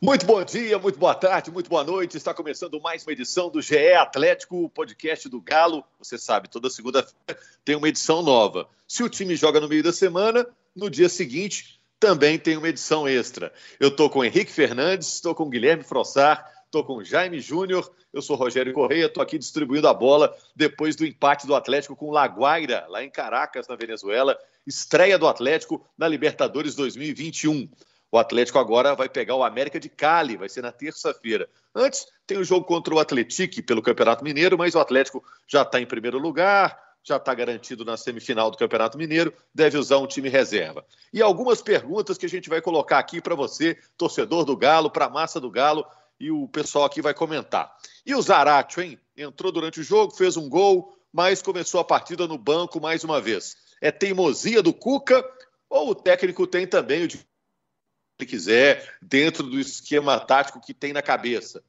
Muito bom dia, muito boa tarde, muito boa noite. Está começando mais uma edição do GE Atlético, o podcast do Galo. Você sabe, toda segunda-feira tem uma edição nova. Se o time joga no meio da semana, no dia seguinte também tem uma edição extra. Eu estou com Henrique Fernandes, estou com Guilherme Frossar, estou com Jaime Júnior, eu sou Rogério Correia, estou aqui distribuindo a bola depois do empate do Atlético com Laguaira, lá em Caracas, na Venezuela. Estreia do Atlético na Libertadores 2021. O Atlético agora vai pegar o América de Cali, vai ser na terça-feira. Antes, tem o jogo contra o Atlético pelo Campeonato Mineiro, mas o Atlético já está em primeiro lugar, já está garantido na semifinal do Campeonato Mineiro, deve usar um time reserva. E algumas perguntas que a gente vai colocar aqui para você, torcedor do Galo, para a massa do Galo, e o pessoal aqui vai comentar. E o Zaratio, hein? Entrou durante o jogo, fez um gol, mas começou a partida no banco mais uma vez. É teimosia do Cuca ou o técnico tem também o ele quiser, dentro do esquema tático que tem na cabeça.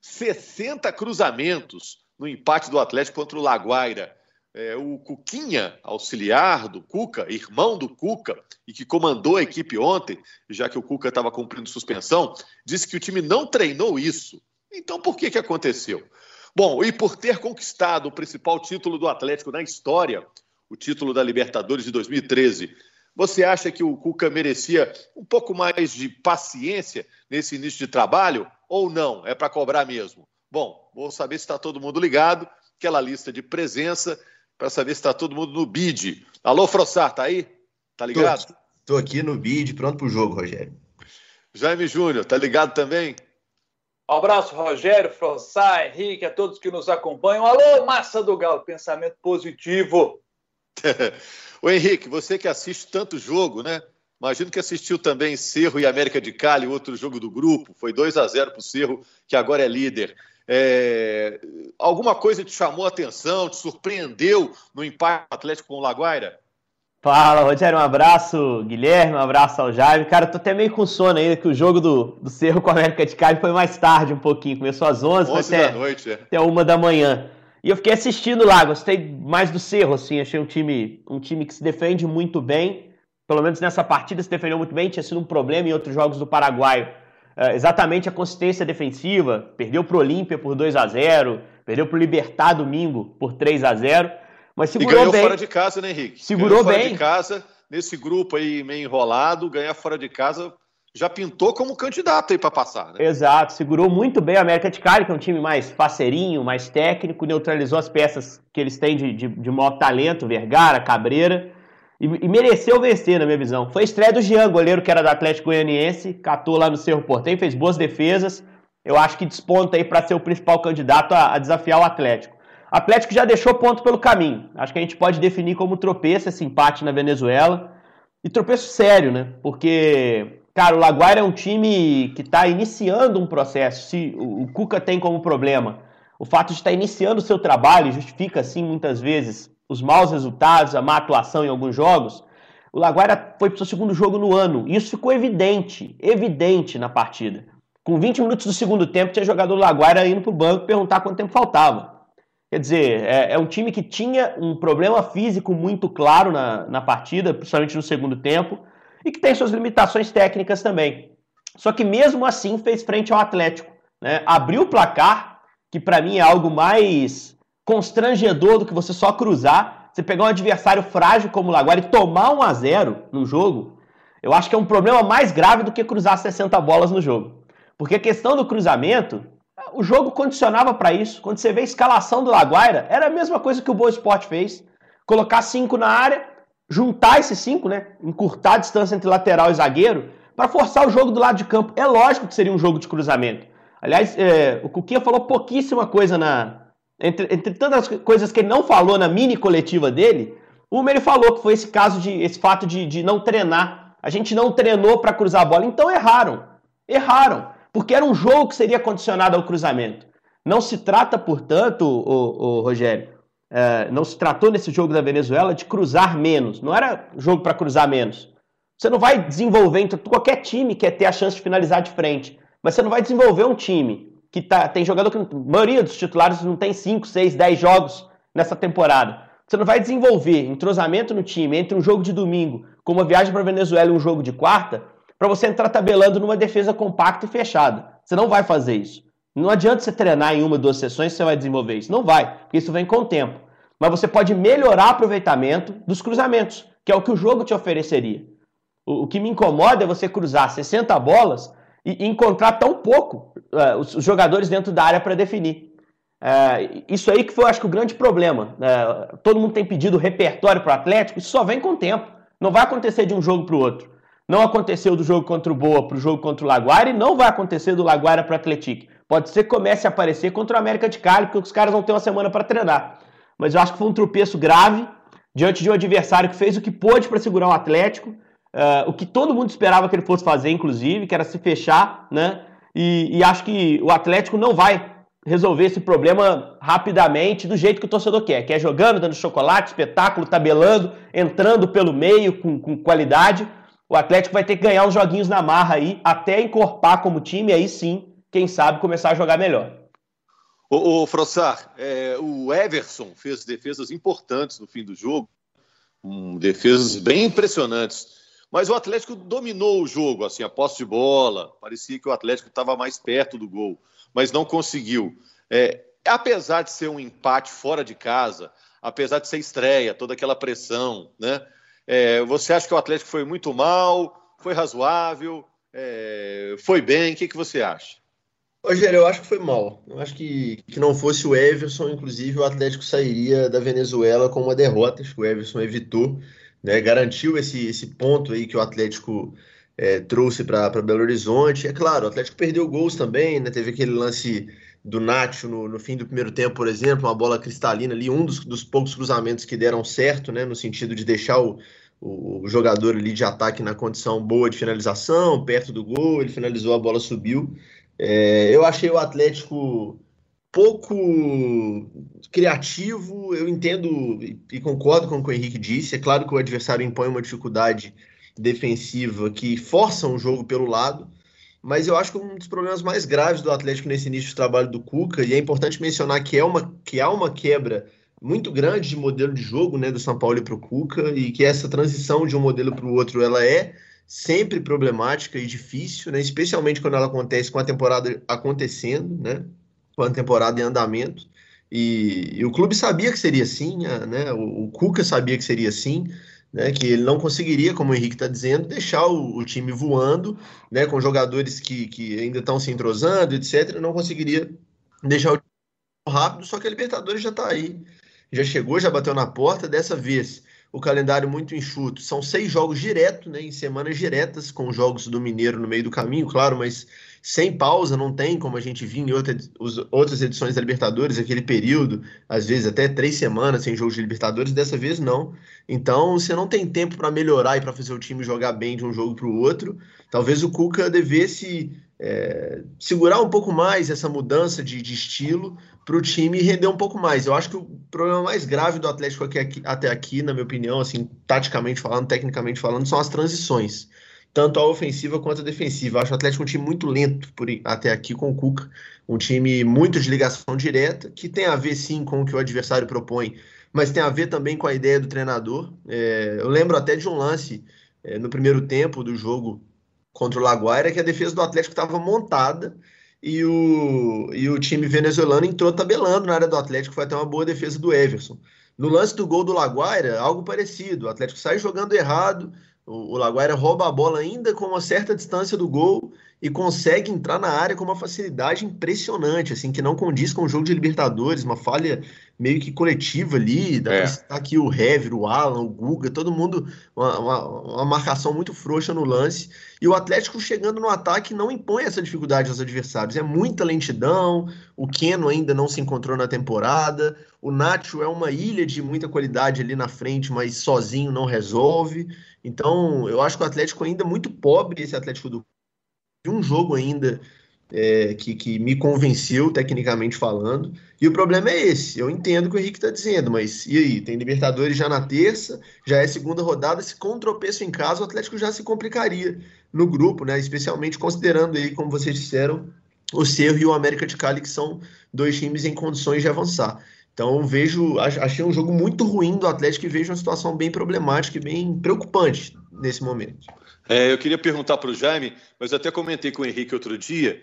60 cruzamentos no empate do Atlético contra o Laguaira. É, o Cuquinha, auxiliar do Cuca, irmão do Cuca, e que comandou a equipe ontem, já que o Cuca estava cumprindo suspensão, disse que o time não treinou isso. Então, por que, que aconteceu? Bom, e por ter conquistado o principal título do Atlético na história, o título da Libertadores de 2013, você acha que o Cuca merecia um pouco mais de paciência nesse início de trabalho ou não? É para cobrar mesmo? Bom, vou saber se está todo mundo ligado, aquela lista de presença, para saber se está todo mundo no bid. Alô, Frossar, tá aí? Tá ligado? Estou aqui no bid, pronto para o jogo, Rogério. Jaime Júnior, tá ligado também? Um abraço, Rogério, Frossar, Henrique, a todos que nos acompanham. Alô, massa do Galo, pensamento positivo. O Henrique, você que assiste tanto jogo, né? Imagino que assistiu também Cerro e América de Cali, outro jogo do grupo. Foi 2 a 0 para o Cerro, que agora é líder. É... Alguma coisa te chamou a atenção, te surpreendeu no empate Atlético com o Laguaira? Fala, Rogério, um abraço, Guilherme, um abraço ao Jaime. Cara, tô até meio com sono ainda, que o jogo do, do Cerro com a América de Cali foi mais tarde um pouquinho. Começou às 11, 11 até, da noite, é. até uma da manhã. E eu fiquei assistindo lá, gostei mais do Cerro, assim, achei um time, um time que se defende muito bem, pelo menos nessa partida se defendeu muito bem, tinha sido um problema em outros jogos do Paraguai. É, exatamente a consistência defensiva, perdeu para o Olímpia por 2 a 0 perdeu para o Libertar domingo por 3 a 0 mas segurou e ganhou bem. fora de casa, né, Henrique? Segurou ganhou bem. fora de casa, nesse grupo aí meio enrolado, ganhar fora de casa já pintou como candidato aí para passar, né? Exato, segurou muito bem a América de Cali, que é um time mais faceirinho, mais técnico, neutralizou as peças que eles têm de, de, de maior talento, Vergara, Cabreira, e, e, mereceu vencer, na minha visão. Foi a estreia do Jean, goleiro que era do Atlético Goianiense, catou lá no Cerro Portem, fez boas defesas, eu acho que desponta aí para ser o principal candidato a, a desafiar o Atlético. Atlético já deixou ponto pelo caminho, acho que a gente pode definir como tropeço esse empate na Venezuela, e tropeço sério, né? Porque Cara, o Laguaira é um time que está iniciando um processo. Se o Cuca tem como problema o fato de estar iniciando o seu trabalho, justifica, assim, muitas vezes, os maus resultados, a má atuação em alguns jogos. O Laguaira foi para o seu segundo jogo no ano. E isso ficou evidente, evidente na partida. Com 20 minutos do segundo tempo, tinha jogador do Laguaira indo para o banco perguntar quanto tempo faltava. Quer dizer, é, é, um time que tinha um problema físico muito claro na, na partida, principalmente no segundo tempo e que tem suas limitações técnicas também. Só que mesmo assim fez frente ao Atlético. Né? Abriu o placar, que para mim é algo mais constrangedor do que você só cruzar. Você pegar um adversário frágil como o Laguara e tomar 1 a 0 no jogo, eu acho que é um problema mais grave do que cruzar 60 bolas no jogo. Porque a questão do cruzamento, o jogo condicionava para isso. Quando você vê a escalação do Laguaira, era a mesma coisa que o Boa Esporte fez. Colocar cinco na área, juntar esses cinco, né? Encurtar a distância entre lateral e zagueiro para forçar o jogo do lado de campo. É lógico que seria um jogo de cruzamento. Aliás, é, o Cuquinha falou pouquíssima coisa na. Entre, entre tantas coisas que ele não falou na mini coletiva dele, uma ele falou que foi esse caso de. esse fato de, de não treinar. A gente não treinou para cruzar a bola. Então erraram. Erraram. Porque era um jogo que seria condicionado ao cruzamento. Não se trata, portanto, o, o Rogério, é, não se tratou nesse jogo da Venezuela de cruzar menos. Não era jogo para cruzar menos. Você não vai desenvolver, então, qualquer time quer ter a chance de finalizar de frente. Mas você não vai desenvolver um time que tá, tem jogador que. A maioria dos titulares não tem 5, 6, 10 jogos nessa temporada. Você não vai desenvolver entrosamento no time entre um jogo de domingo, como uma viagem para Venezuela e um jogo de quarta, para você entrar tabelando numa defesa compacta e fechada. Você não vai fazer isso. Não adianta você treinar em uma, duas sessões você vai desenvolver isso. Não vai, porque isso vem com o tempo. Mas você pode melhorar o aproveitamento dos cruzamentos, que é o que o jogo te ofereceria. O, o que me incomoda é você cruzar 60 bolas e, e encontrar tão pouco uh, os, os, jogadores dentro da área para definir. Uh, isso aí que foi, acho que, o grande problema. Uh, todo mundo tem pedido repertório para o Atlético, isso só vem com o tempo. Não vai acontecer de um jogo para o outro. Não aconteceu do jogo contra o Boa para o jogo contra o Laguara e não vai acontecer do Laguara para o Atlético. Pode ser que comece a aparecer contra o América de Cali, porque os caras vão ter uma semana para treinar. Mas eu acho que foi um tropeço grave diante de um adversário que fez o que pôde para segurar o Atlético, uh, o que todo mundo esperava que ele fosse fazer, inclusive, que era se fechar, né? E, e acho que o Atlético não vai resolver esse problema rapidamente, do jeito que o torcedor quer, que é jogando, dando chocolate, espetáculo, tabelando, entrando pelo meio com, com qualidade. O Atlético vai ter que ganhar uns joguinhos na marra aí, até encorpar como time, aí sim, quem sabe começar a jogar melhor. O, o Frossar, é, o Everson fez defesas importantes no fim do jogo, um, defesas bem impressionantes. Mas o Atlético dominou o jogo, assim, a posse de bola. Parecia que o Atlético estava mais perto do gol, mas não conseguiu. É, apesar de ser um empate fora de casa, apesar de ser estreia, toda aquela pressão, né? É, você acha que o Atlético foi muito mal? Foi razoável? É, foi bem? O que, que você acha? Rogério, eu acho que foi mal. Eu acho que, que não fosse o Everson, inclusive, o Atlético sairia da Venezuela com uma derrota. Que o Everson evitou, né, garantiu esse, esse ponto aí que o Atlético é, trouxe para Belo Horizonte. É claro, o Atlético perdeu gols também, né? Teve aquele lance do Nacho no, no, fim do primeiro tempo, por exemplo, uma bola cristalina ali, um dos, dos poucos cruzamentos que deram certo, né? No sentido de deixar o, o, jogador ali de ataque na condição boa de finalização, perto do gol, ele finalizou, a bola subiu. É, eu achei o Atlético pouco criativo, eu entendo e concordo com o que o Henrique disse. É claro que o adversário impõe uma dificuldade defensiva que força um jogo pelo lado, mas eu acho que um dos problemas mais graves do Atlético nesse início de trabalho do Cuca, e é importante mencionar que, é uma, que há uma quebra muito grande de modelo de jogo né, do São Paulo para o Cuca, e que essa transição de um modelo para o outro ela é sempre problemática e difícil, né? especialmente quando ela acontece com a temporada acontecendo, né? com a temporada em andamento. E, e o clube sabia que seria assim, né? o, o Cuca sabia que seria assim, né? que ele não conseguiria, como o Henrique está dizendo, deixar o, o, time voando, né? com jogadores que, que ainda estão se entrosando, etc. Não conseguiria deixar o time rápido, só que a Libertadores já está aí, já chegou, já bateu na porta. Dessa vez o calendário muito enxuto. São seis jogos direto, né, em semanas diretas, com jogos do Mineiro no meio do caminho, claro, mas sem pausa, não tem, como a gente viu em outra, outras edições da Libertadores, aquele período, às vezes até três semanas sem jogos de Libertadores, dessa vez não. Então, você não tem tempo para melhorar e para fazer o time jogar bem de um jogo para o outro. Talvez o Cuca devesse é, segurar um pouco mais essa mudança de, de estilo para o time render um pouco mais. Eu acho que o problema mais grave do Atlético aqui, aqui, até aqui, na minha opinião, assim, taticamente falando, tecnicamente falando, são as transições. Tanto a ofensiva quanto a defensiva. Eu acho o Atlético um time muito lento por, até aqui com o Cuca. Um time muito de ligação direta, que tem a ver sim com o que o adversário propõe, mas tem a ver também com a ideia do treinador. É, eu lembro até de um lance é, no primeiro tempo do jogo contra o Laguaira, que a defesa do Atlético estava montada e o, e o time venezuelano entrou tabelando na área do Atlético, foi até uma boa defesa do Everson. No lance do gol do Laguaira, algo parecido. O Atlético sai jogando errado, o, o Laguaira rouba a bola ainda com uma certa distância do gol e consegue entrar na área com uma facilidade impressionante, assim, que não condiz com o jogo de Libertadores, uma falha meio que coletiva ali, dá é. pra citar aqui o Hever, o Alan, o Guga, todo mundo, uma, uma, uma, marcação muito frouxa no lance, e o Atlético chegando no ataque não impõe essa dificuldade aos adversários, é muita lentidão, o Keno ainda não se encontrou na temporada, o Nacho é uma ilha de muita qualidade ali na frente, mas sozinho não resolve, então eu acho que o Atlético ainda é muito pobre, esse Atlético do um jogo ainda é, que, que me convenceu, tecnicamente falando. E o problema é esse. Eu entendo o que o Henrique está dizendo, mas e aí? Tem Libertadores já na terça, já é segunda rodada. Se com tropeço em casa, o Atlético já se complicaria no grupo, né? Especialmente considerando aí, como vocês disseram, o Cerro e o América de Cali, que são dois times em condições de avançar. Então vejo, achei um jogo muito ruim do Atlético e vejo uma situação bem problemática e bem preocupante nesse momento. É, eu queria perguntar para o Jaime, mas até comentei com o Henrique outro dia.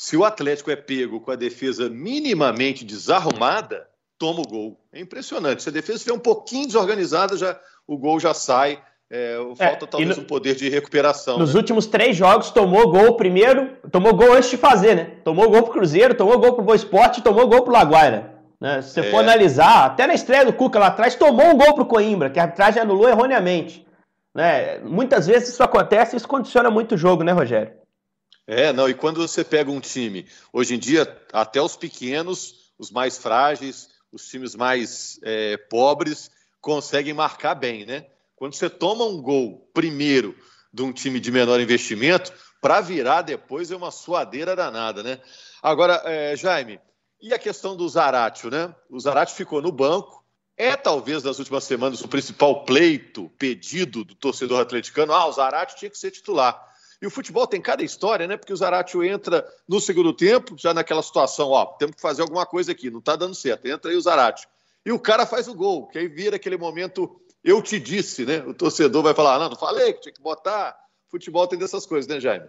Se o Atlético é pego com a defesa minimamente desarrumada, toma o gol. É impressionante. Se a defesa estiver um pouquinho desorganizada, já, o gol já sai. É, falta é, talvez no, um poder de recuperação. Nos né? últimos três jogos, tomou gol primeiro, tomou gol antes de fazer, né? Tomou gol pro Cruzeiro, tomou gol pro Boa Esporte, tomou gol pro Laguaira. Né? Se você é. for analisar, até na estreia do Cuca lá atrás, tomou um gol pro Coimbra, que a arbitragem anulou erroneamente. Né? Muitas vezes isso acontece e isso condiciona muito o jogo, né, Rogério? É, não, e quando você pega um time, hoje em dia, até os pequenos, os mais frágeis, os times mais é, pobres, conseguem marcar bem, né? Quando você toma um gol primeiro de um time de menor investimento, para virar depois é uma suadeira danada, né? Agora, é, Jaime, e a questão do Zaratio, né? O Zaratio ficou no banco, é talvez nas últimas semanas o principal pleito, pedido do torcedor atleticano. Ah, o Zaratio tinha que ser titular. E o futebol tem cada história, né? Porque o Zaratio entra no segundo tempo, já naquela situação, ó, temos que fazer alguma coisa aqui, não tá dando certo. Entra aí o Zaratio. E o cara faz o gol, que aí vira aquele momento eu te disse, né? O torcedor vai falar: não, não falei que tinha que botar. Futebol tem dessas coisas, né, Jaime?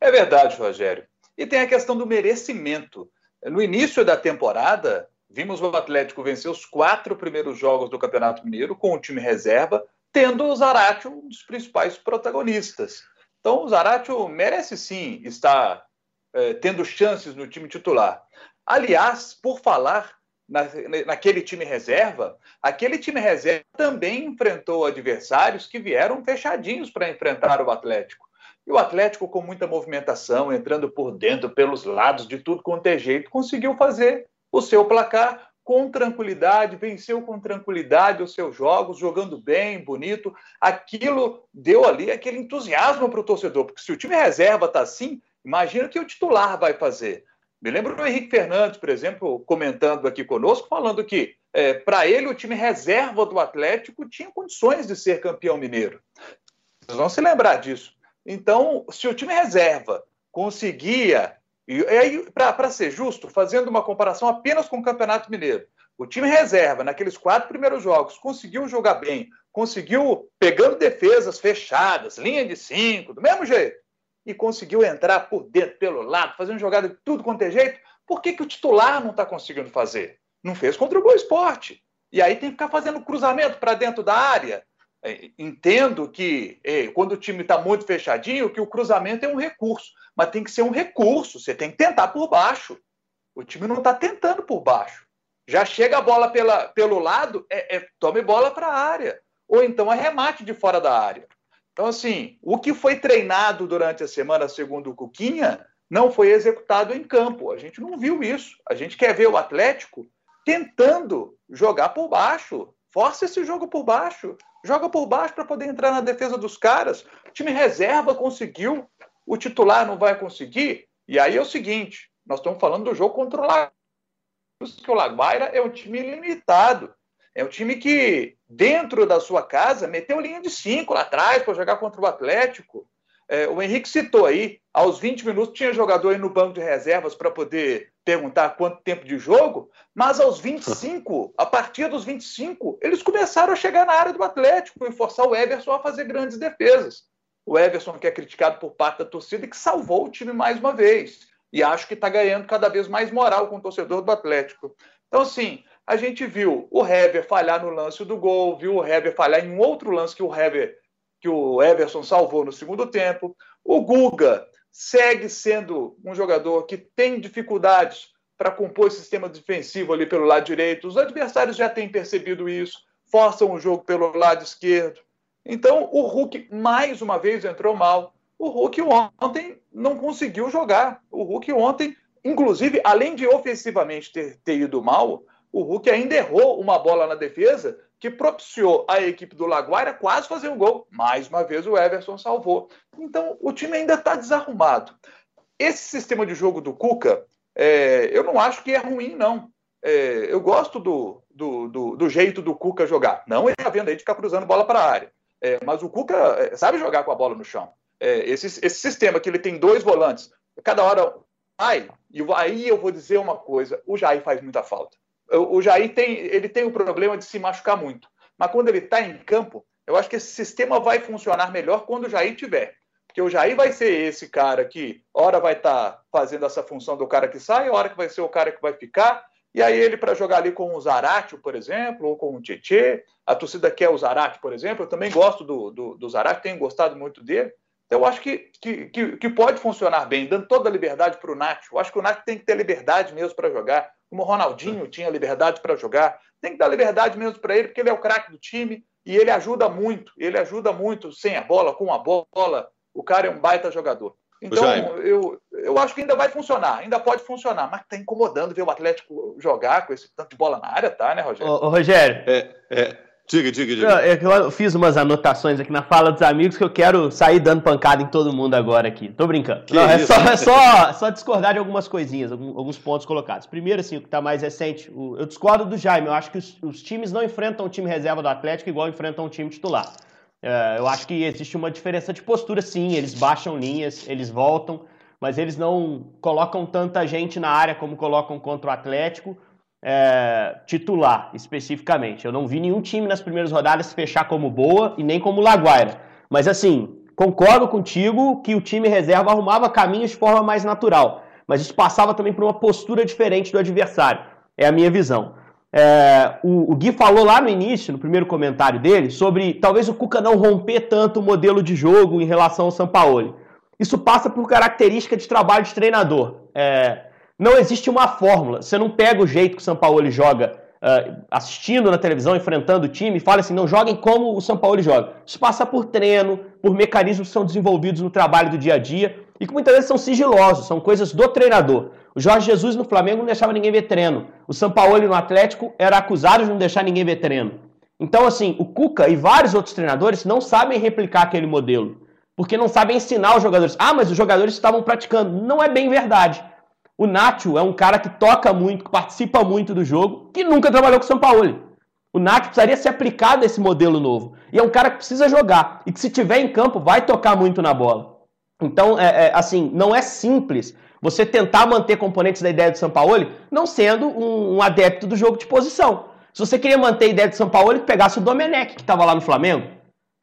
É verdade, Rogério. E tem a questão do merecimento. No início da temporada, vimos o Atlético vencer os quatro primeiros jogos do Campeonato Mineiro com o time reserva, tendo o Zaratio um dos principais protagonistas. Então, o Zaratio merece sim estar é, tendo chances no time titular. Aliás, por falar na, naquele time reserva, aquele time reserva também enfrentou adversários que vieram fechadinhos para enfrentar o Atlético. E o Atlético, com muita movimentação, entrando por dentro, pelos lados, de tudo quanto é jeito, conseguiu fazer o seu placar com tranquilidade, venceu com tranquilidade os seus jogos, jogando bem, bonito. Aquilo deu ali aquele entusiasmo para o torcedor, porque se o time reserva está assim, imagina o que o titular vai fazer. Me lembro do Henrique Fernandes, por exemplo, comentando aqui conosco, falando que é, para ele o time reserva do Atlético tinha condições de ser campeão mineiro. Vocês vão se lembrar disso. Então, se o time reserva conseguia, e aí, para ser justo, fazendo uma comparação apenas com o Campeonato Mineiro, o time reserva, naqueles quatro primeiros jogos, conseguiu jogar bem, conseguiu pegando defesas fechadas, linha de cinco, do mesmo jeito e conseguiu entrar por dentro, pelo lado, fazendo jogada de tudo quanto é jeito, por que, que o titular não está conseguindo fazer? Não fez contra o Boa Esporte. E aí tem que ficar fazendo cruzamento para dentro da área. É, entendo que é, quando o time está muito fechadinho, que o cruzamento é um recurso, mas tem que ser um recurso, você tem que tentar por baixo. O time não está tentando por baixo. Já chega a bola pela, pelo lado, é, é tome bola para a área. Ou então é remate de fora da área. Então, assim, o que foi treinado durante a semana, segundo o Cuquinha, não foi executado em campo. A gente não viu isso. A gente quer ver o Atlético tentando jogar por baixo. Força esse jogo por baixo. Joga por baixo para poder entrar na defesa dos caras. O time reserva conseguiu, o titular não vai conseguir. E aí é o seguinte: nós estamos falando do jogo contra o Laguaira. que o Laguaira é um time limitado. É um time que, dentro da sua casa, meteu linha de cinco lá atrás para jogar contra o Atlético. É, o Henrique citou aí, aos 20 minutos tinha jogador aí no banco de reservas para poder perguntar quanto tempo de jogo, mas aos 25, a partir dos 25, eles começaram a chegar na área do Atlético e forçar o Everson a fazer grandes defesas. O Everson, que é criticado por parte da torcida, que salvou o time mais uma vez. E acho que está ganhando cada vez mais moral com o torcedor do Atlético. Então, assim, a gente viu o Hever falhar no lance do gol, viu o Hever falhar em um outro lance que o Hever, que o Everson salvou no segundo tempo. O Guga segue sendo um jogador que tem dificuldades para compor o sistema defensivo ali pelo lado direito. Os adversários já têm percebido isso, forçam o jogo pelo lado esquerdo. Então, o Hulk mais uma vez entrou mal. O Hulk ontem não conseguiu jogar. O Hulk ontem, inclusive, além de ofensivamente ter, ter ido mal, o Hulk ainda errou uma bola na defesa que propiciou a equipe do Laguaira quase fazer um gol. Mais uma vez o Everson salvou. Então o time ainda está desarrumado. Esse sistema de jogo do Cuca, é, eu não acho que é ruim, não. É, eu gosto do, do, do, do, jeito do Cuca jogar. Não ele está vendo aí de ficar cruzando bola para a área. É, mas o Cuca é, sabe jogar com a bola no chão. É, esse, esse sistema que ele tem dois volantes, cada hora vai, e aí eu vou dizer uma coisa: o Jair faz muita falta o Jair tem, ele tem o problema de se machucar muito. Mas quando ele está em campo, Eu acho que esse sistema vai funcionar melhor quando o Jair tiver. Porque o Jair vai ser esse cara que, hora vai estar tá fazendo essa função do cara que sai, hora que vai ser o cara que vai ficar. E aí ele para jogar ali com o Zarate, por exemplo, ou com o Tietê. A torcida quer o Zarate, por exemplo. Eu também gosto do, do, do Zarate, tenho gostado muito dele. Então, eu acho que, que, que, que pode funcionar bem, dando toda a liberdade para o Nath. Eu acho que o Nath tem que ter liberdade mesmo para jogar, como o Ronaldinho tinha liberdade para jogar. Tem que dar liberdade mesmo para ele, porque ele é o craque do time e ele ajuda muito. Ele ajuda muito sem a bola, com a bola. O cara é um baita jogador. Então, eu, eu acho que ainda vai funcionar, ainda pode funcionar, mas está incomodando ver o Atlético jogar com esse tanto de bola na área, tá, né, Rogério? Ô, ô Rogério. É, é. Diga, diga, diga. É eu fiz umas anotações aqui na fala dos amigos que eu quero sair dando pancada em todo mundo agora aqui. Tô brincando. Não, é, só, é só, só, discordar de algumas coisinhas, alguns pontos colocados. Primeiro, assim, o que tá mais recente, eu discordo do Jaime. Eu acho que os, os times não enfrentam o time reserva do Atlético igual enfrentam o time titular. É, eu acho que existe uma diferença de postura, sim. Eles baixam linhas, eles voltam, mas eles não colocam tanta gente na área como colocam contra o Atlético é, titular, especificamente. Eu não vi nenhum time nas primeiras rodadas fechar como boa e nem como Laguaira. Mas assim, concordo contigo que o time reserva arrumava caminhos de forma mais natural. Mas isso passava também por uma postura diferente do adversário. É a minha visão. É, o, o, Gui falou lá no início, no primeiro comentário dele, sobre talvez o Cuca não romper tanto o modelo de jogo em relação ao Sampaoli. Isso passa por característica de trabalho de treinador. É, não existe uma fórmula. Você não pega o jeito que o São Paulo joga uh, assistindo na televisão, enfrentando o time, e fala assim, não joguem como o São Paulo joga. Isso passa por treino, por mecanismos que são desenvolvidos no trabalho do dia a dia e que muitas vezes são sigilosos, são coisas do treinador. O Jorge Jesus no Flamengo não deixava ninguém ver treino. O São Paulo no Atlético era acusado de não deixar ninguém ver treino. Então, assim, o Cuca e vários outros treinadores não sabem replicar aquele modelo. Porque não sabem ensinar os jogadores. Ah, mas os jogadores estavam praticando. Não é bem verdade. O Nacho é um cara que toca muito, que participa muito do jogo, que nunca trabalhou com o São Paulo. O Nacho precisaria ser aplicado a esse modelo novo. E é um cara que precisa jogar. E que se tiver em campo, vai tocar muito na bola. Então, é, é, assim, não é simples você tentar manter componentes da ideia do São Paulo, não sendo um, um, adepto do jogo de posição. Se você queria manter a ideia do São Paulo, que pegasse o Domenech, que estava lá no Flamengo,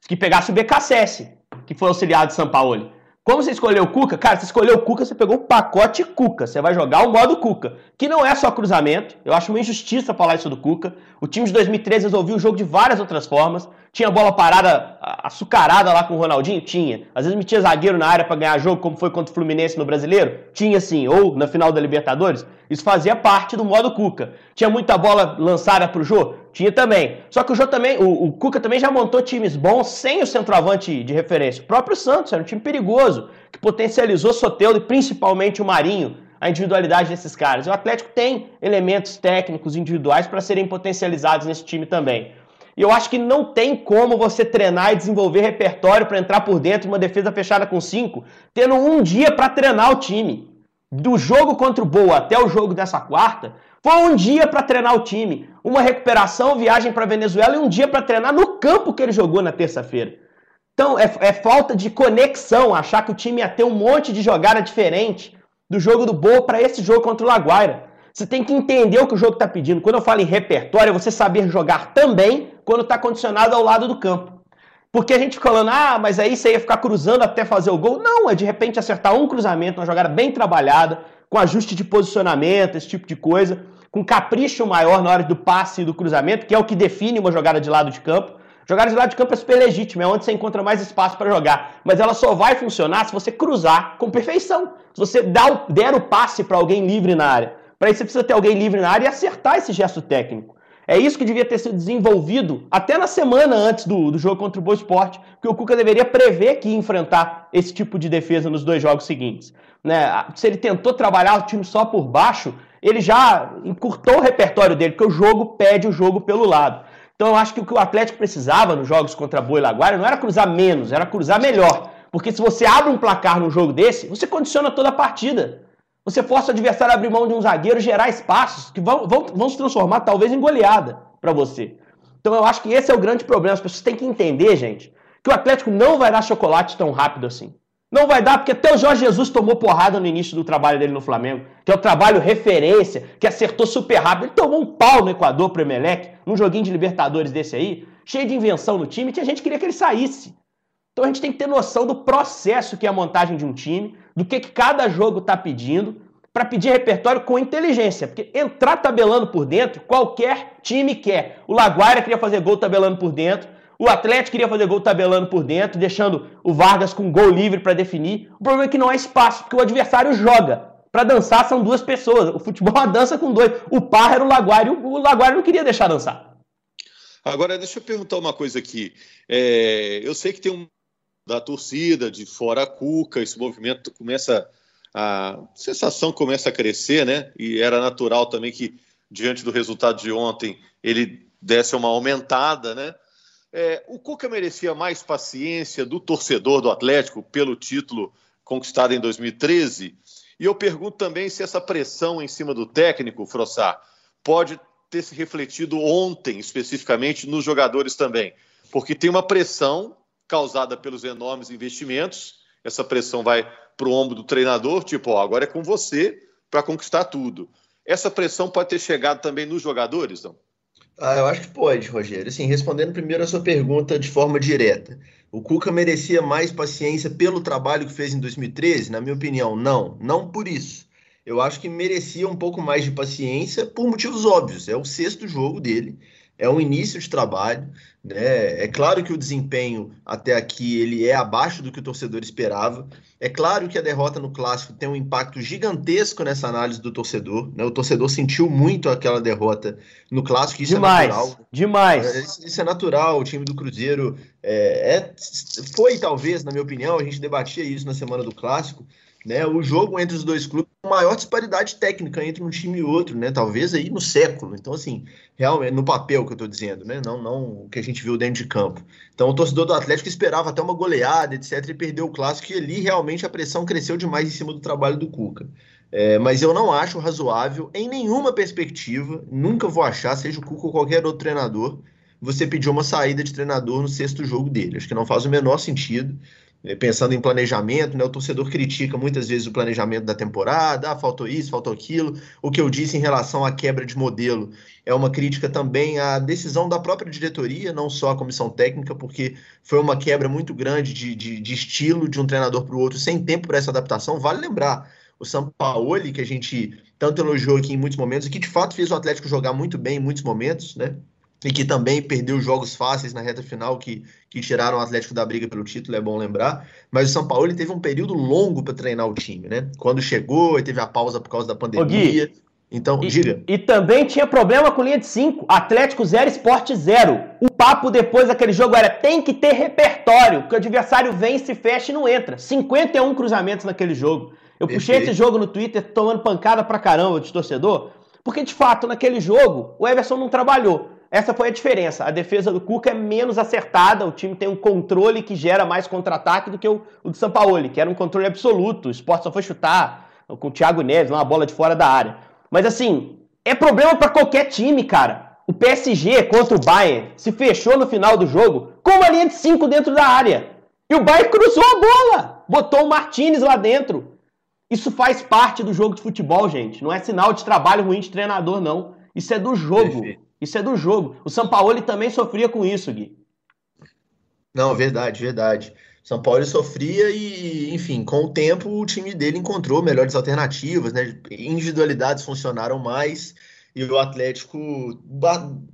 que pegasse o BKSS, que foi auxiliado de São Paulo. Como você escolheu o Cuca? Cara, você escolheu o Cuca, você pegou o pacote Cuca. Você vai jogar o modo Cuca, que não é só cruzamento. Eu acho uma injustiça falar isso do Cuca. O time de 2013 resolveu o jogo de várias outras formas. Tinha bola parada, açucarada lá com o Ronaldinho? Tinha. Às vezes metia zagueiro na área para ganhar jogo, como foi contra o Fluminense no Brasileiro? Tinha sim. Ou na final da Libertadores? Isso fazia parte do modo Cuca. Tinha muita bola lançada pro Jô? Tinha também. Só que o Jô também, o, o Cuca também já montou times bons sem o centroavante de referência. O próprio Santos era um time perigoso, que potencializou Soteldo e principalmente o Marinho a individualidade desses caras. O Atlético tem elementos técnicos individuais para serem potencializados nesse time também. E eu acho que não tem como você treinar e desenvolver repertório para entrar por dentro de uma defesa fechada com cinco, tendo um dia para treinar o time. Do jogo contra o Boa até o jogo dessa quarta, foi um dia para treinar o time, uma recuperação, viagem para Venezuela e um dia para treinar no campo que ele jogou na terça-feira. Então é, é, falta de conexão achar que o time ia ter um monte de jogada diferente do jogo do Boa para esse jogo contra o Laguaira. Você tem que entender o que o jogo está pedindo. Quando eu falo em repertório, é você saber jogar também quando está condicionado ao lado do campo. Porque a gente falando, ah, mas aí você ia ficar cruzando até fazer o gol. Não, é de repente acertar um cruzamento, uma jogada bem trabalhada, com ajuste de posicionamento, esse tipo de coisa, com capricho maior na hora do passe e do cruzamento, que é o que define uma jogada de lado de campo. Jogada de lado de campo é super legítima, é onde você encontra mais espaço para jogar. Mas ela só vai funcionar se você cruzar com perfeição. Se você der o passe para alguém livre na área. Para isso você precisa ter alguém livre na área e acertar esse gesto técnico. É isso que devia ter sido desenvolvido até na semana antes do, do jogo contra o Boa Esporte, que o Cuca deveria prever que ia enfrentar esse tipo de defesa nos dois jogos seguintes. Né? Se ele tentou trabalhar o time só por baixo, ele já encurtou o repertório dele, porque o jogo pede o jogo pelo lado. Então eu acho que o que o Atlético precisava nos jogos contra Boa e Laguardia não era cruzar menos, era cruzar melhor. Porque se você abre um placar num jogo desse, você condiciona toda a partida. Você força o adversário a abrir mão de um zagueiro, gerar espaços que vão, vão, vão se transformar talvez em goleada para você. Então eu acho que esse é o grande problema. As pessoas têm que entender, gente, que o Atlético não vai dar chocolate tão rápido assim. Não vai dar, porque até o Jorge Jesus tomou porrada no início do trabalho dele no Flamengo, que é o trabalho referência, que acertou super rápido. Ele tomou um pau no Equador pro Emelec, num joguinho de Libertadores desse aí. cheio de invenção no time, tinha gente que queria que ele saísse. Então a gente tem que ter noção do processo que é a montagem de um time, do que, que cada jogo está pedindo, para pedir repertório com inteligência. Porque entrar tabelando por dentro, qualquer time quer. O Laguaira queria fazer gol tabelando por dentro. O Atlético queria fazer gol tabelando por dentro, deixando o Vargas com gol livre para definir. O problema é que não há espaço, porque o adversário joga. Para dançar são duas pessoas. O futebol é uma dança com dois. O par era o Laguaira e o Laguaira não queria deixar dançar. Agora, deixa eu perguntar uma coisa aqui. É, eu sei que tem um da torcida, de fora a Cuca, esse movimento começa a sensação começa a crescer, né? E era natural também que, diante do resultado de ontem, ele desse uma aumentada, né? É, o Cuca merecia mais paciência do torcedor do Atlético pelo título conquistado em 2013? E eu pergunto também se essa pressão em cima do técnico, Frossar, pode ter se refletido ontem, especificamente, nos jogadores também. Porque tem uma pressão causada pelos enormes investimentos, essa pressão vai para o ombro do treinador, tipo, ó, agora é com você para conquistar tudo. Essa pressão pode ter chegado também nos jogadores, não? Ah, eu acho que pode, Rogério. Assim, respondendo primeiro a sua pergunta de forma direta. O Cuca merecia mais paciência pelo trabalho que fez em 2013? Na minha opinião, não. Não por isso. Eu acho que merecia um pouco mais de paciência por motivos óbvios. É o sexto jogo dele é um início de trabalho. Né? É claro que o desempenho até aqui ele é abaixo do que o torcedor esperava. É claro que a derrota no clássico tem um impacto gigantesco nessa análise do torcedor. Né? O torcedor sentiu muito aquela derrota no clássico. Isso demais, é natural. Demais. É, isso é natural. O time do Cruzeiro é, é, foi talvez, na minha opinião, a gente debatia isso na semana do clássico né, o jogo entre os dois clubes, maior disparidade técnica entre um time e outro, né, talvez aí no século. Então, assim, realmente, no papel que eu estou dizendo, né, não, não o que a gente viu dentro de campo. Então, o torcedor do Atlético esperava até uma goleada, etc, e perdeu o clássico, e ali realmente a pressão cresceu demais em cima do trabalho do Cuca. É, mas eu não acho razoável, em nenhuma perspectiva, nunca vou achar, seja o Cuca ou qualquer outro treinador, você pedir uma saída de treinador no sexto jogo dele. Acho que não faz o menor sentido. É, pensando em planejamento, né? O torcedor critica muitas vezes o planejamento da temporada, ah, faltou isso, faltou aquilo. O que eu disse em relação à quebra de modelo é uma crítica também à decisão da própria diretoria, não só a comissão técnica, porque foi uma quebra muito grande de, de, de estilo de um treinador para o outro, sem tempo para essa adaptação. Vale lembrar, o Sampaoli, que a gente tanto elogiou aqui em muitos momentos, que de fato fez o Atlético jogar muito bem em muitos momentos, né? E que também perdeu jogos fáceis na reta final que, que tiraram o Atlético da briga pelo título, é bom lembrar. Mas o São Paulo ele teve um período longo para treinar o time, né? Quando chegou, ele teve a pausa por causa da pandemia. Gui, então, e, diga. E também tinha problema com linha de 5. Atlético 0, Esporte 0. O papo depois daquele jogo era: tem que ter repertório, porque o adversário vem, se fecha e não entra. 51 cruzamentos naquele jogo. Eu Perfeito. puxei esse jogo no Twitter tomando pancada pra caramba de torcedor, porque de fato, naquele jogo, o Everson não trabalhou. Essa foi a diferença. A defesa do Cuca é menos acertada, o time tem um controle que gera mais contra-ataque do que o, o do Sampaoli, que era um controle absoluto. O esporte só foi chutar com o Thiago Neves, uma bola de fora da área. Mas assim, é problema para qualquer time, cara. O PSG contra o Bayern se fechou no final do jogo com uma linha de 5 dentro da área. E o Bayern cruzou a bola, botou o Martinez lá dentro. Isso faz parte do jogo de futebol, gente. Não é sinal de trabalho ruim de treinador, não. Isso é do jogo. Perfeito. Isso é do jogo. O São Paulo também sofria com isso, Gui. Não, verdade, verdade. São Paulo sofria e, enfim, com o tempo o time dele encontrou melhores alternativas, né? Individualidades funcionaram mais e o Atlético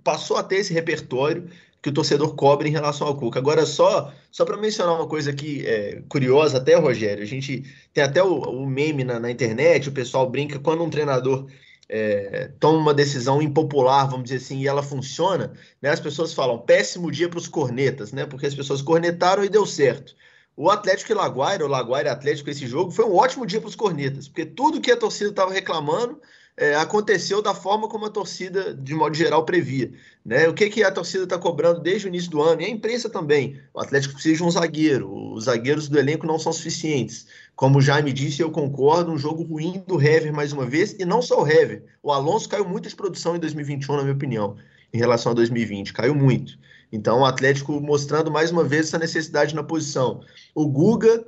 passou a ter esse repertório que o torcedor cobre em relação ao Cuca. Agora, só só para mencionar uma coisa aqui é, curiosa, até, Rogério, a gente tem até o, o meme na, na internet, o pessoal brinca quando um treinador é, toma uma decisão impopular, vamos dizer assim, e ela funciona, né, as pessoas falam péssimo dia para os cornetas, né? Porque as pessoas cornetaram e deu certo. O Atlético e Laguaira, o Laguaira Atlético, esse jogo, foi um ótimo dia para os cornetas, porque tudo que a torcida estava reclamando é, aconteceu da forma como a torcida, de modo geral, previa. Né? O que, que a torcida está cobrando desde o início do ano, e a imprensa também. O Atlético precisa de um zagueiro, os zagueiros do elenco não são suficientes. Como o Jaime disse, eu concordo, um jogo ruim do Hever mais uma vez, e não só o Hever. O Alonso caiu muito de produção em 2021, na minha opinião, em relação a 2020, caiu muito. Então, o Atlético mostrando mais uma vez essa necessidade na posição. O Guga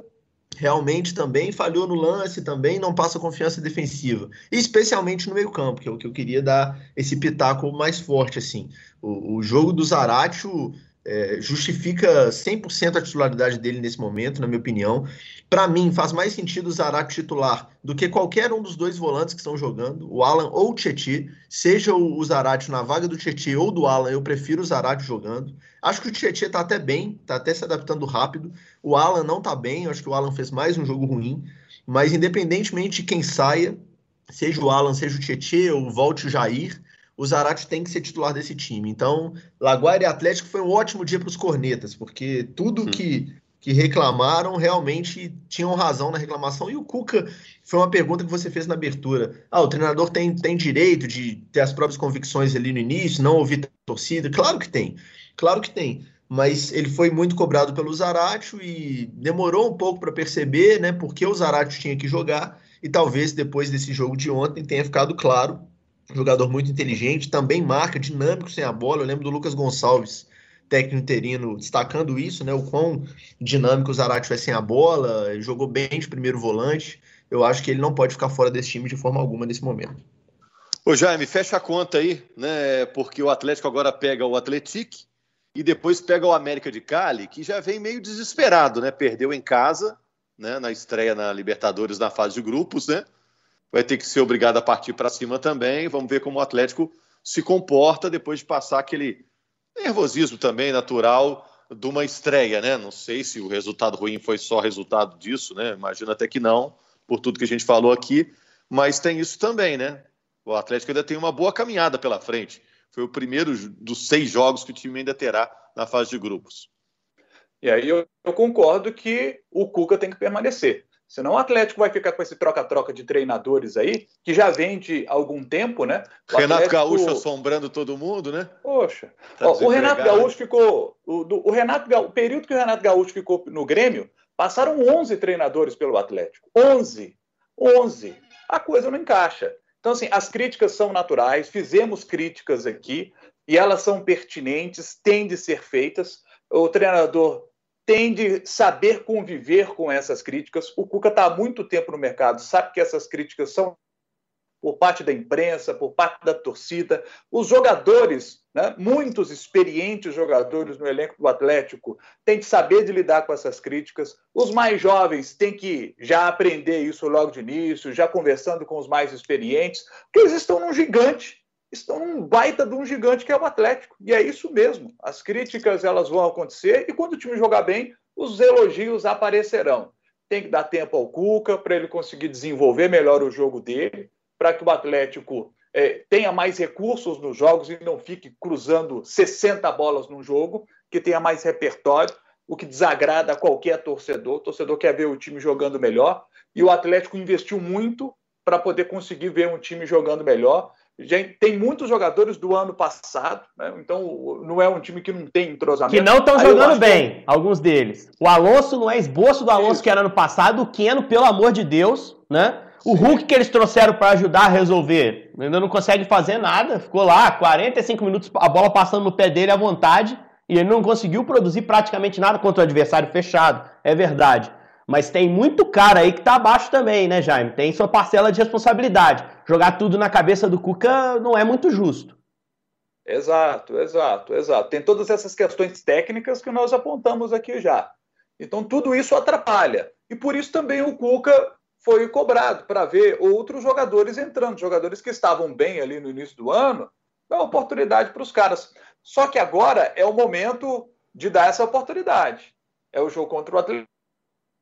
realmente também falhou no lance, também não passa confiança defensiva, especialmente no meio-campo, que é o que eu queria dar esse pitaco mais forte assim. O, o jogo do Zaratio é, justifica 100% a titularidade dele nesse momento, na minha opinião. Para mim, faz mais sentido o Zarate titular do que qualquer um dos dois volantes que estão jogando, o Alan ou o Tietchan. Seja o Zarate na vaga do Tietchan ou do Alan, eu prefiro o Zarate jogando. Acho que o Tietchan está até bem, está até se adaptando rápido. O Alan não está bem, acho que o Alan fez mais um jogo ruim. Mas independentemente de quem saia, seja o Alan, seja o Tietchan ou volte o Jair, o Zarate tem que ser titular desse time. Então, Laguaira e Atlético foi um ótimo dia para os cornetas, porque tudo que, que reclamaram realmente tinham razão na reclamação. E o Cuca, foi uma pergunta que você fez na abertura. Ah, o treinador tem, tem direito de ter as próprias convicções ali no início, não ouvir a torcida? Claro que tem, claro que tem. Mas ele foi muito cobrado pelo Zaratio e demorou um pouco para perceber, né, porque o Zaratio tinha que jogar. E talvez depois desse jogo de ontem tenha ficado claro jogador muito inteligente, também marca, dinâmico sem a bola. Eu lembro do Lucas Gonçalves, técnico interino, destacando isso, né? O quão dinâmico o Zarate foi sem a bola, jogou bem de primeiro volante. Eu acho que ele não pode ficar fora desse time de forma alguma nesse momento. Ô Jaime, fecha a conta aí, né? Porque o Atlético agora pega o Atlético e depois pega o América de Cali, que já vem meio desesperado, né? Perdeu em casa, né? Na estreia na Libertadores na fase de grupos, né? Vai ter que ser obrigado a partir para cima também. Vamos ver como o Atlético se comporta depois de passar aquele nervosismo também natural de uma estreia, né? Não sei se o resultado ruim foi só resultado disso, né? Imagino até que não, por tudo que a gente falou aqui, mas tem isso também, né? O Atlético ainda tem uma boa caminhada pela frente. Foi o primeiro dos seis jogos que o time ainda terá na fase de grupos. E aí eu, eu concordo que o Cuca tem que permanecer. Senão o Atlético vai ficar com esse troca-troca de treinadores aí, que já vem de algum tempo, né? O Renato Atlético... Gaúcho assombrando todo mundo, né? Poxa. Tá Ó, o Renato Gaúcho ficou. O, do, o, Renato o período que o Renato Gaúcho ficou no Grêmio, passaram 11 treinadores pelo Atlético. 11. 11. A coisa não encaixa. Então, assim, as críticas são naturais, fizemos críticas aqui, e elas são pertinentes, têm de ser feitas. O treinador tem de saber conviver com essas críticas. O Cuca está há muito tempo no mercado, sabe que essas críticas são por parte da imprensa, por parte da torcida. Os jogadores, né, muitos experientes jogadores no elenco do Atlético, têm de saber de lidar com essas críticas. Os mais jovens têm que já aprender isso logo de início, já conversando com os mais experientes, porque eles estão num gigante estão num baita de um gigante que é o Atlético. E é isso mesmo. As críticas elas vão acontecer e quando o time jogar bem, os elogios aparecerão. Tem que dar tempo ao Cuca para ele conseguir desenvolver melhor o jogo dele, para que o Atlético é, tenha mais recursos nos jogos e não fique cruzando 60 bolas num jogo, que tenha mais repertório, o que desagrada qualquer torcedor. O torcedor quer ver o time jogando melhor e o Atlético investiu muito para poder conseguir ver um time jogando melhor tem muitos jogadores do ano passado, né? então não é um time que não tem entrosamento. Que não estão jogando bem, que... alguns deles. O Alonso não é esboço do Alonso Isso. que era ano passado, o Keno, pelo amor de Deus, né? O Hulk que eles trouxeram para ajudar a resolver, ainda não consegue fazer nada, ficou lá 45 minutos a bola passando no pé dele à vontade e ele não conseguiu produzir praticamente nada contra o adversário fechado, é verdade. Mas tem muito cara aí que tá abaixo também, né, Jaime? Tem sua parcela de responsabilidade. Jogar tudo na cabeça do Cuca não é muito justo. Exato, exato, exato. Tem todas essas questões técnicas que nós apontamos aqui já. Então tudo isso atrapalha. E por isso também o Cuca foi cobrado para ver outros jogadores entrando, jogadores que estavam bem ali no início do ano, dá oportunidade para os caras. Só que agora é o momento de dar essa oportunidade. É o jogo contra o Atlético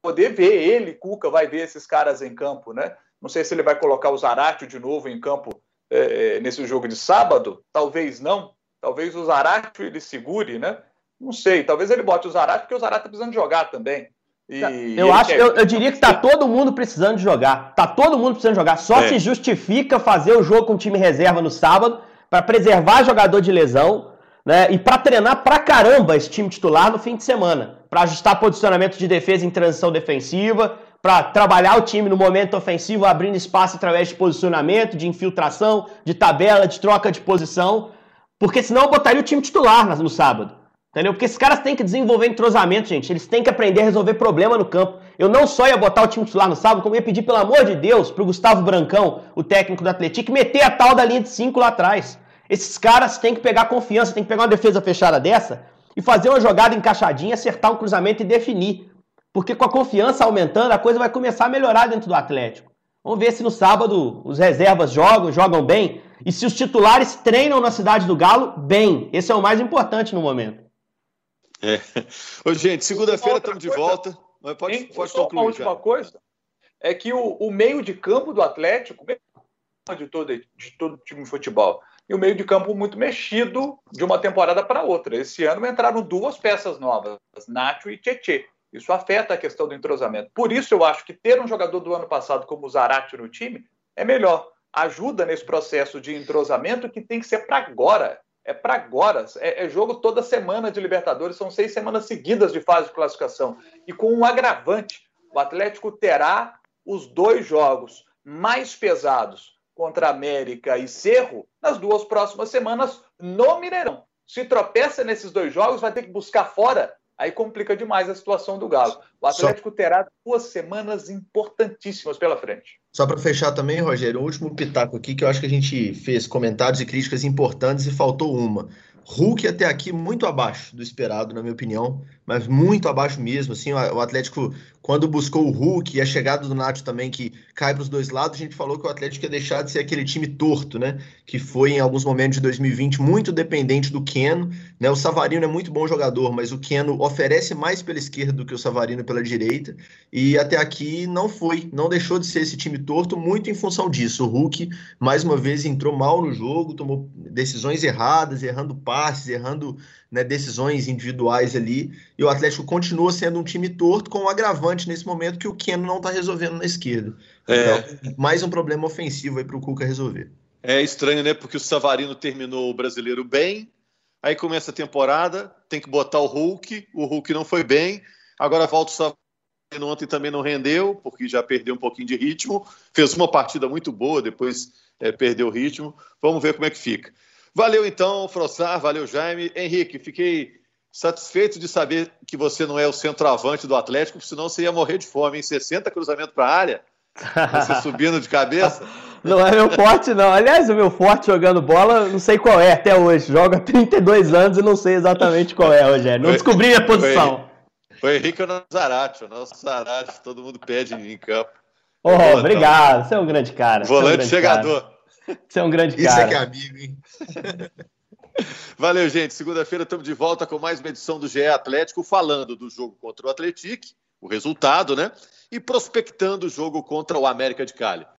poder ver ele, Cuca, vai ver esses caras em campo, né? Não sei se ele vai colocar o Zaratio de novo em campo é, é, nesse jogo de sábado, talvez não. Talvez o Zaratio ele segure, né? Não sei, talvez ele bote o Zaratio, porque o Zaratio tá precisando jogar também. E eu acho, quer... eu, eu, diria que tá todo mundo precisando de jogar. Tá todo mundo precisando jogar. Só é. se justifica fazer o jogo com time reserva no sábado para preservar jogador de lesão, né? E para treinar pra caramba esse time titular no fim de semana para ajustar posicionamento de defesa em transição defensiva, para trabalhar o time no momento ofensivo, abrindo espaço através de posicionamento, de infiltração, de tabela, de troca de posição, porque senão eu botaria o time titular no sábado. Entendeu? Porque esses caras têm que desenvolver entrosamento, gente. Eles têm que aprender a resolver problema no campo. Eu não só ia botar o time titular no sábado, como ia pedir, pelo amor de Deus, pro Gustavo Brancão, o técnico do Atlético, meter a tal da linha de 5 lá atrás. Esses caras têm que pegar confiança, têm que pegar uma defesa fechada dessa e fazer uma jogada encaixadinha, acertar um cruzamento e definir. Porque com a confiança aumentando, a coisa vai começar a melhorar dentro do Atlético. Vamos ver se no sábado os reservas jogam, jogam bem, e se os titulares treinam na cidade do Galo bem. Esse é o mais importante no momento. É. Ô, gente, segunda-feira estamos de volta. Mas pode, pode Só concluir. Uma última já. coisa é que o, o, meio de campo do Atlético, de todo, de todo time de futebol, e o meio de campo muito mexido de uma temporada para outra. Esse ano entraram duas peças novas, Nacho e Tietê. Isso afeta a questão do entrosamento. Por isso eu acho que ter um jogador do ano passado como o Zarate no time é melhor. Ajuda nesse processo de entrosamento que tem que ser para agora. É para agora. É, é, jogo toda semana de Libertadores, são seis semanas seguidas de fase de classificação. E com um agravante, o Atlético terá os dois jogos mais pesados contra América e Cerro nas duas próximas semanas no Mineirão. Se tropeça nesses dois jogos, vai ter que buscar fora aí complica demais a situação do Galo. O Atlético Só... terá duas semanas importantíssimas pela frente. Só para fechar também, Rogério, um último pitaco aqui que eu acho que a gente fez comentários e críticas importantes e faltou uma. Hulk até aqui muito abaixo do esperado, na minha opinião, mas muito abaixo mesmo. Assim, o Atlético, quando buscou o Hulk e a chegada do Nacho também, que cai para os dois lados, a gente falou que o Atlético ia deixar de ser aquele time torto, né? Que foi em alguns momentos de 2020 muito dependente do Keno. Né? O Savarino é muito bom jogador, mas o Keno oferece mais pela esquerda do que o Savarino pela direita. E até aqui não foi, não deixou de ser esse time torto, muito em função disso. O Hulk, mais uma vez, entrou mal no jogo, tomou decisões erradas, errando passes, errando né, decisões individuais ali, e o Atlético continua sendo um time torto, com um agravante nesse momento que o Keno não está resolvendo na esquerda. É. Então, mais um problema ofensivo aí para o Cuca resolver. É estranho, né? Porque o Savarino terminou o brasileiro bem, aí começa a temporada, tem que botar o Hulk, o Hulk não foi bem, agora volta o Savarino, ontem também não rendeu, porque já perdeu um pouquinho de ritmo, fez uma partida muito boa, depois é, perdeu o ritmo. Vamos ver como é que fica. Valeu então, Frossar, valeu Jaime. Henrique, fiquei satisfeito de saber que você não é o centroavante do Atlético, senão você ia morrer de fome, em 60 cruzamentos para a área, você subindo de cabeça. Não é meu forte, não. Aliás, o meu forte jogando bola, não sei qual é até hoje. Joga 32 anos e não sei exatamente qual é, Rogério. Não descobri a posição. Foi, Henrique Nazarate, o nosso Zarate, todo mundo pede em campo. Oh, obrigado, você é um grande cara. É Volante um chegador. Cara. Você é um grande cara. Isso é que é amigo, hein? Valeu, gente. Segunda-feira estamos de volta com mais uma edição do GE Atlético, falando do jogo contra o Atlético, o resultado, né? E prospectando o jogo contra o América de Cali.